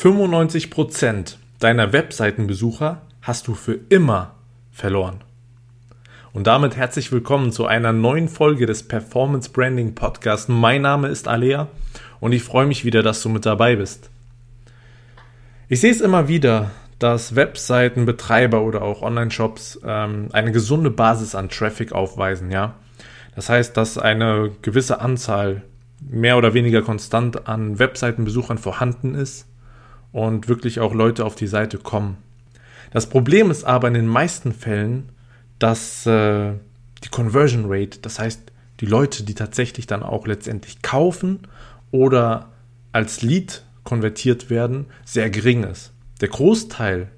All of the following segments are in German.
95% deiner Webseitenbesucher hast du für immer verloren. Und damit herzlich willkommen zu einer neuen Folge des Performance Branding Podcasts. Mein Name ist Alea und ich freue mich wieder, dass du mit dabei bist. Ich sehe es immer wieder, dass Webseitenbetreiber oder auch Online-Shops ähm, eine gesunde Basis an Traffic aufweisen, ja. Das heißt, dass eine gewisse Anzahl mehr oder weniger konstant an Webseitenbesuchern vorhanden ist und wirklich auch Leute auf die Seite kommen. Das Problem ist aber in den meisten Fällen, dass äh, die Conversion Rate, das heißt die Leute, die tatsächlich dann auch letztendlich kaufen oder als Lead konvertiert werden, sehr gering ist. Der Großteil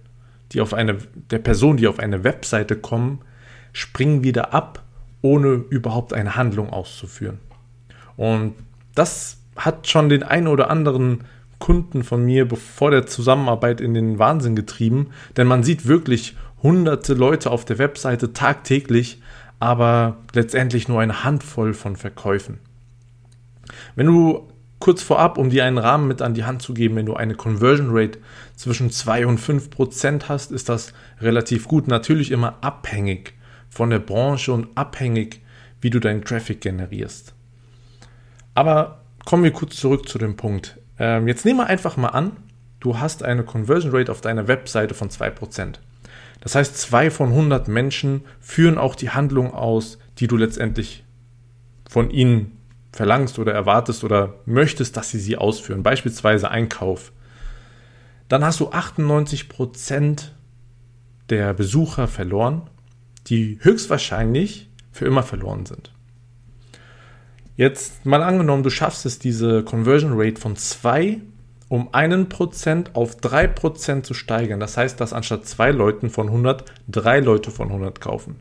die auf eine, der Personen, die auf eine Webseite kommen, springen wieder ab, ohne überhaupt eine Handlung auszuführen. Und das hat schon den einen oder anderen Kunden von mir vor der Zusammenarbeit in den Wahnsinn getrieben, denn man sieht wirklich hunderte Leute auf der Webseite tagtäglich, aber letztendlich nur eine Handvoll von Verkäufen. Wenn du kurz vorab, um dir einen Rahmen mit an die Hand zu geben, wenn du eine Conversion Rate zwischen 2 und 5 Prozent hast, ist das relativ gut. Natürlich immer abhängig von der Branche und abhängig, wie du deinen Traffic generierst. Aber kommen wir kurz zurück zu dem Punkt. Ähm, jetzt nehmen wir einfach mal an, du hast eine Conversion Rate auf deiner Webseite von 2%. Das heißt, zwei von 100 Menschen führen auch die Handlung aus, die du letztendlich von ihnen verlangst oder erwartest oder möchtest, dass sie sie ausführen. Beispielsweise Einkauf. Dann hast du 98% der Besucher verloren, die höchstwahrscheinlich für immer verloren sind. Jetzt mal angenommen, du schaffst es, diese Conversion Rate von 2 um 1% auf 3% zu steigern. Das heißt, dass anstatt zwei Leuten von 100 drei Leute von 100 kaufen.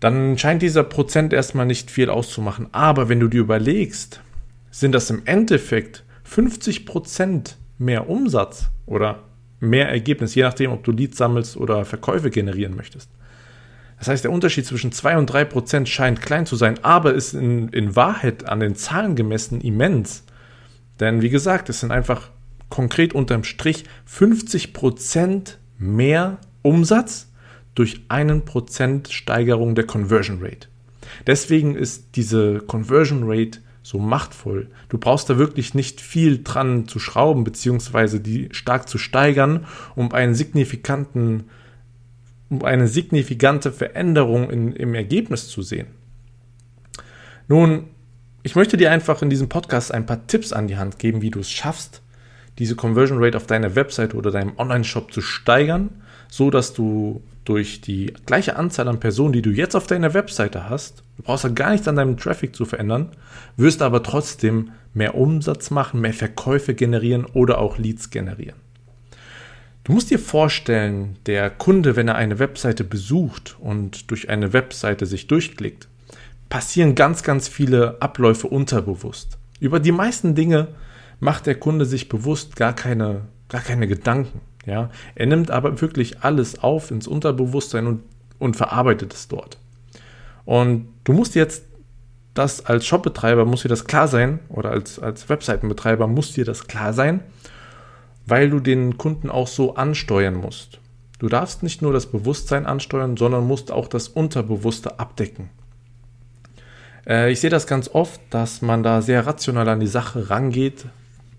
Dann scheint dieser Prozent erstmal nicht viel auszumachen. Aber wenn du dir überlegst, sind das im Endeffekt 50% mehr Umsatz oder mehr Ergebnis, je nachdem, ob du Leads sammelst oder Verkäufe generieren möchtest. Das heißt, der Unterschied zwischen 2 und 3 Prozent scheint klein zu sein, aber ist in, in Wahrheit an den Zahlen gemessen immens. Denn wie gesagt, es sind einfach konkret unterm Strich 50 Prozent mehr Umsatz durch einen Prozent Steigerung der Conversion Rate. Deswegen ist diese Conversion Rate so machtvoll. Du brauchst da wirklich nicht viel dran zu schrauben, beziehungsweise die stark zu steigern, um einen signifikanten um eine signifikante Veränderung in, im Ergebnis zu sehen. Nun, ich möchte dir einfach in diesem Podcast ein paar Tipps an die Hand geben, wie du es schaffst, diese Conversion Rate auf deiner Website oder deinem Online-Shop zu steigern, so dass du durch die gleiche Anzahl an Personen, die du jetzt auf deiner Webseite hast, du brauchst ja gar nichts an deinem Traffic zu verändern, wirst aber trotzdem mehr Umsatz machen, mehr Verkäufe generieren oder auch Leads generieren. Du musst dir vorstellen, der Kunde, wenn er eine Webseite besucht und durch eine Webseite sich durchklickt, passieren ganz, ganz viele Abläufe unterbewusst. Über die meisten Dinge macht der Kunde sich bewusst gar keine, gar keine Gedanken. Ja? Er nimmt aber wirklich alles auf ins Unterbewusstsein und, und verarbeitet es dort. Und du musst jetzt das als Shopbetreiber, muss dir das klar sein, oder als, als Webseitenbetreiber muss dir das klar sein weil du den Kunden auch so ansteuern musst. Du darfst nicht nur das Bewusstsein ansteuern, sondern musst auch das Unterbewusste abdecken. Äh, ich sehe das ganz oft, dass man da sehr rational an die Sache rangeht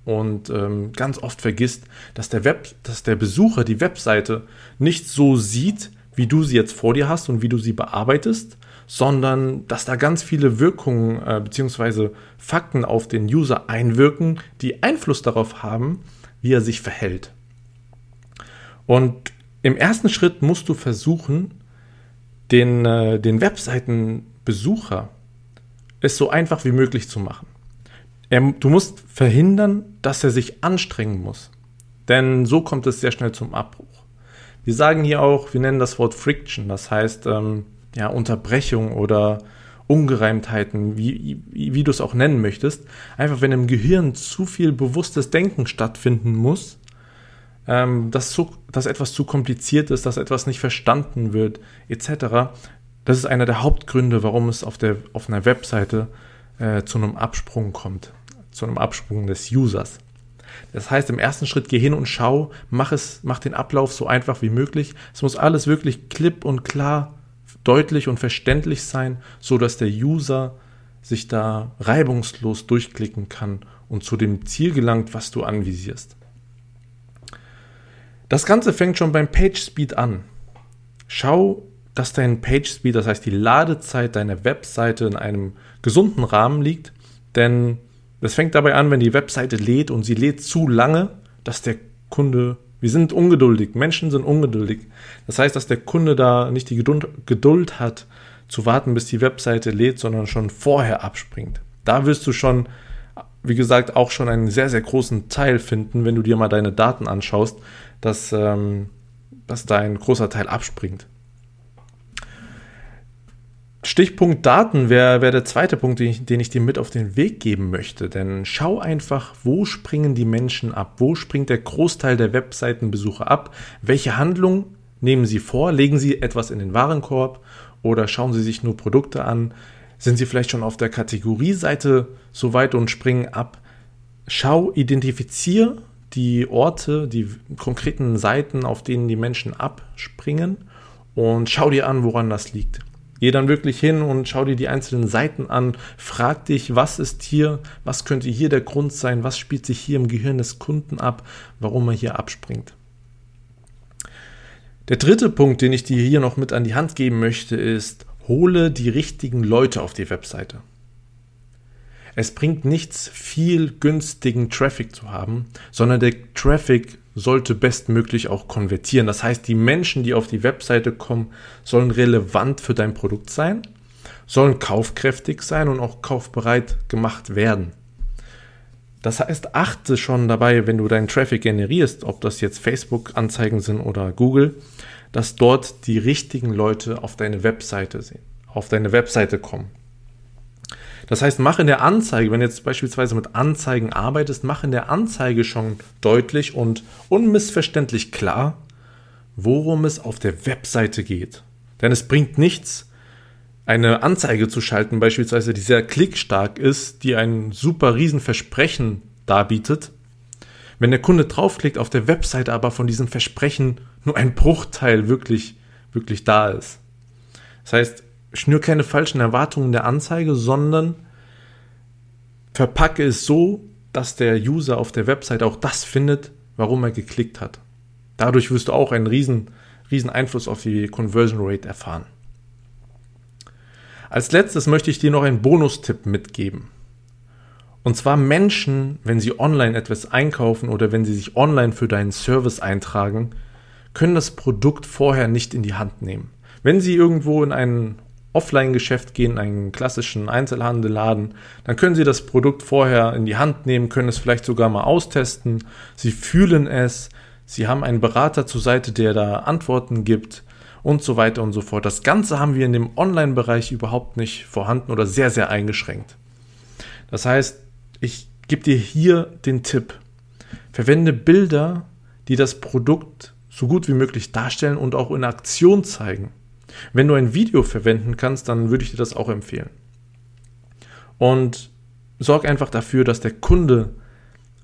und ähm, ganz oft vergisst, dass der, Web, dass der Besucher die Webseite nicht so sieht, wie du sie jetzt vor dir hast und wie du sie bearbeitest, sondern dass da ganz viele Wirkungen äh, bzw. Fakten auf den User einwirken, die Einfluss darauf haben, wie er sich verhält. Und im ersten Schritt musst du versuchen, den, äh, den Webseitenbesucher es so einfach wie möglich zu machen. Er, du musst verhindern, dass er sich anstrengen muss. Denn so kommt es sehr schnell zum Abbruch. Wir sagen hier auch, wir nennen das Wort Friction, das heißt ähm, ja, Unterbrechung oder Ungereimtheiten, wie, wie, du es auch nennen möchtest. Einfach wenn im Gehirn zu viel bewusstes Denken stattfinden muss, ähm, dass, zu, dass etwas zu kompliziert ist, dass etwas nicht verstanden wird, etc. Das ist einer der Hauptgründe, warum es auf, der, auf einer Webseite äh, zu einem Absprung kommt, zu einem Absprung des Users. Das heißt, im ersten Schritt geh hin und schau, mach es, mach den Ablauf so einfach wie möglich. Es muss alles wirklich klipp und klar, deutlich und verständlich sein, so dass der User sich da reibungslos durchklicken kann und zu dem Ziel gelangt, was du anvisierst. Das Ganze fängt schon beim Page Speed an. Schau, dass dein Page Speed, das heißt die Ladezeit deiner Webseite in einem gesunden Rahmen liegt, denn es fängt dabei an, wenn die Webseite lädt und sie lädt zu lange, dass der Kunde, wir sind ungeduldig, Menschen sind ungeduldig. Das heißt, dass der Kunde da nicht die Geduld hat, zu warten, bis die Webseite lädt, sondern schon vorher abspringt. Da wirst du schon, wie gesagt, auch schon einen sehr, sehr großen Teil finden, wenn du dir mal deine Daten anschaust, dass, ähm, dass da ein großer Teil abspringt. Stichpunkt Daten wäre wär der zweite Punkt, den ich, den ich dir mit auf den Weg geben möchte. Denn schau einfach, wo springen die Menschen ab? Wo springt der Großteil der Webseitenbesucher ab? Welche Handlung nehmen sie vor? Legen sie etwas in den Warenkorb oder schauen sie sich nur Produkte an? Sind sie vielleicht schon auf der Kategorieseite so weit und springen ab? Schau, identifiziere die Orte, die konkreten Seiten, auf denen die Menschen abspringen und schau dir an, woran das liegt. Geh dann wirklich hin und schau dir die einzelnen Seiten an, frag dich, was ist hier, was könnte hier der Grund sein, was spielt sich hier im Gehirn des Kunden ab, warum er hier abspringt. Der dritte Punkt, den ich dir hier noch mit an die Hand geben möchte, ist, hole die richtigen Leute auf die Webseite. Es bringt nichts, viel günstigen Traffic zu haben, sondern der Traffic sollte bestmöglich auch konvertieren. Das heißt, die Menschen, die auf die Webseite kommen, sollen relevant für dein Produkt sein, sollen kaufkräftig sein und auch kaufbereit gemacht werden. Das heißt, achte schon dabei, wenn du deinen Traffic generierst, ob das jetzt Facebook-Anzeigen sind oder Google, dass dort die richtigen Leute auf deine Webseite sehen, auf deine Webseite kommen. Das heißt, mach in der Anzeige, wenn jetzt beispielsweise mit Anzeigen arbeitest, mach in der Anzeige schon deutlich und unmissverständlich klar, worum es auf der Webseite geht. Denn es bringt nichts, eine Anzeige zu schalten, beispielsweise, die sehr klickstark ist, die ein super Riesenversprechen darbietet. Wenn der Kunde draufklickt, auf der Webseite aber von diesem Versprechen nur ein Bruchteil wirklich, wirklich da ist. Das heißt, schnür keine falschen Erwartungen der Anzeige, sondern verpacke es so, dass der User auf der Website auch das findet, warum er geklickt hat. Dadurch wirst du auch einen riesen, riesen Einfluss auf die Conversion Rate erfahren. Als letztes möchte ich dir noch einen Bonustipp mitgeben. Und zwar Menschen, wenn sie online etwas einkaufen oder wenn sie sich online für deinen Service eintragen, können das Produkt vorher nicht in die Hand nehmen. Wenn sie irgendwo in einen Offline-Geschäft gehen, einen klassischen Einzelhandelladen, dann können Sie das Produkt vorher in die Hand nehmen, können es vielleicht sogar mal austesten. Sie fühlen es, Sie haben einen Berater zur Seite, der da Antworten gibt und so weiter und so fort. Das Ganze haben wir in dem Online-Bereich überhaupt nicht vorhanden oder sehr, sehr eingeschränkt. Das heißt, ich gebe dir hier den Tipp. Verwende Bilder, die das Produkt so gut wie möglich darstellen und auch in Aktion zeigen. Wenn du ein Video verwenden kannst, dann würde ich dir das auch empfehlen. Und sorg einfach dafür, dass der Kunde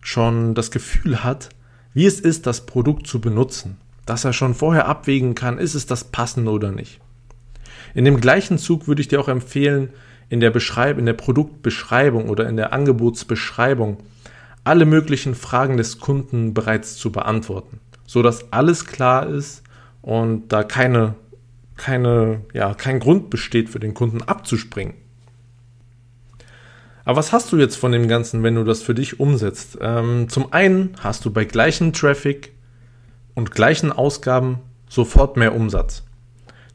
schon das Gefühl hat, wie es ist, das Produkt zu benutzen. Dass er schon vorher abwägen kann, ist es das passende oder nicht. In dem gleichen Zug würde ich dir auch empfehlen, in der, Beschreib in der Produktbeschreibung oder in der Angebotsbeschreibung alle möglichen Fragen des Kunden bereits zu beantworten, so dass alles klar ist und da keine keine, ja, kein Grund besteht für den Kunden abzuspringen. Aber was hast du jetzt von dem Ganzen, wenn du das für dich umsetzt? Ähm, zum einen hast du bei gleichem Traffic und gleichen Ausgaben sofort mehr Umsatz.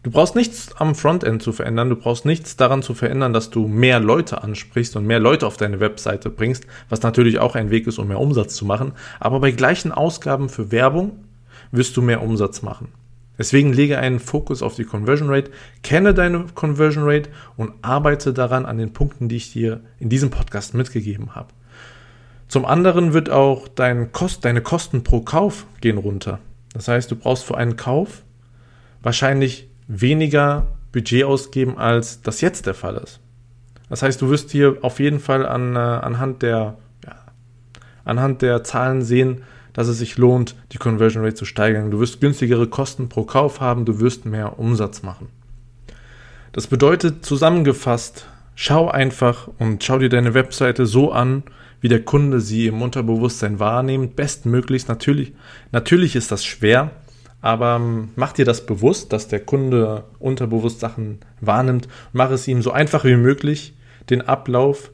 Du brauchst nichts am Frontend zu verändern, du brauchst nichts daran zu verändern, dass du mehr Leute ansprichst und mehr Leute auf deine Webseite bringst, was natürlich auch ein Weg ist, um mehr Umsatz zu machen. Aber bei gleichen Ausgaben für Werbung wirst du mehr Umsatz machen. Deswegen lege einen Fokus auf die Conversion Rate, kenne deine Conversion Rate und arbeite daran an den Punkten, die ich dir in diesem Podcast mitgegeben habe. Zum anderen wird auch dein Kost, deine Kosten pro Kauf gehen runter. Das heißt, du brauchst für einen Kauf wahrscheinlich weniger Budget ausgeben, als das jetzt der Fall ist. Das heißt, du wirst hier auf jeden Fall an, äh, anhand der anhand der Zahlen sehen, dass es sich lohnt, die Conversion Rate zu steigern. Du wirst günstigere Kosten pro Kauf haben, du wirst mehr Umsatz machen. Das bedeutet zusammengefasst, schau einfach und schau dir deine Webseite so an, wie der Kunde sie im Unterbewusstsein wahrnimmt. Bestmöglichst natürlich. Natürlich ist das schwer, aber ähm, mach dir das bewusst, dass der Kunde unterbewusst Sachen wahrnimmt. Mach es ihm so einfach wie möglich, den Ablauf.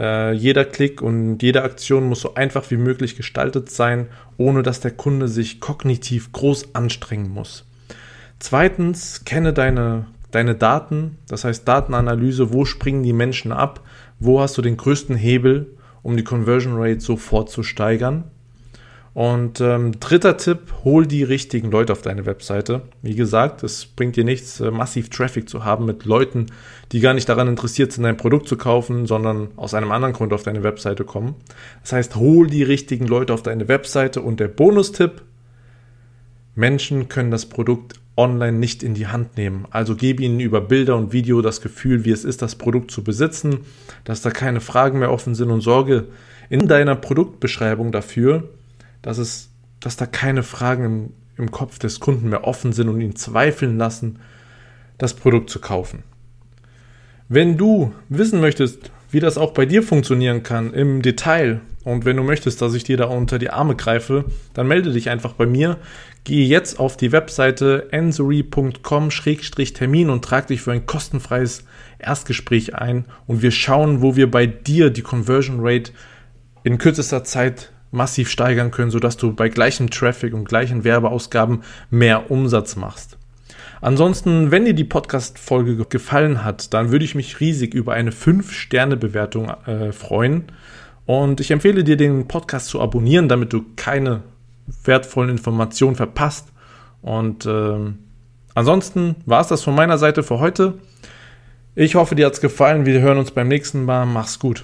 Äh, jeder Klick und jede Aktion muss so einfach wie möglich gestaltet sein, ohne dass der Kunde sich kognitiv groß anstrengen muss. Zweitens, kenne deine, deine Daten, das heißt Datenanalyse, wo springen die Menschen ab, wo hast du den größten Hebel, um die Conversion Rate sofort zu steigern. Und ähm, dritter Tipp, hol die richtigen Leute auf deine Webseite. Wie gesagt, es bringt dir nichts, äh, massiv Traffic zu haben mit Leuten, die gar nicht daran interessiert sind, dein Produkt zu kaufen, sondern aus einem anderen Grund auf deine Webseite kommen. Das heißt, hol die richtigen Leute auf deine Webseite und der Bonustipp, Menschen können das Produkt online nicht in die Hand nehmen. Also gebe ihnen über Bilder und Video das Gefühl, wie es ist, das Produkt zu besitzen, dass da keine Fragen mehr offen sind und sorge in deiner Produktbeschreibung dafür, dass es, dass da keine Fragen im, im Kopf des Kunden mehr offen sind und ihn zweifeln lassen, das Produkt zu kaufen. Wenn du wissen möchtest, wie das auch bei dir funktionieren kann im Detail und wenn du möchtest, dass ich dir da unter die Arme greife, dann melde dich einfach bei mir. Gehe jetzt auf die Webseite ensory.com-termin und trag dich für ein kostenfreies Erstgespräch ein und wir schauen, wo wir bei dir die Conversion Rate in kürzester Zeit massiv steigern können, sodass du bei gleichem Traffic und gleichen Werbeausgaben mehr Umsatz machst. Ansonsten, wenn dir die Podcast-Folge gefallen hat, dann würde ich mich riesig über eine 5-Sterne-Bewertung äh, freuen. Und ich empfehle dir, den Podcast zu abonnieren, damit du keine wertvollen Informationen verpasst. Und ähm, ansonsten war es das von meiner Seite für heute. Ich hoffe, dir hat es gefallen. Wir hören uns beim nächsten Mal. Mach's gut.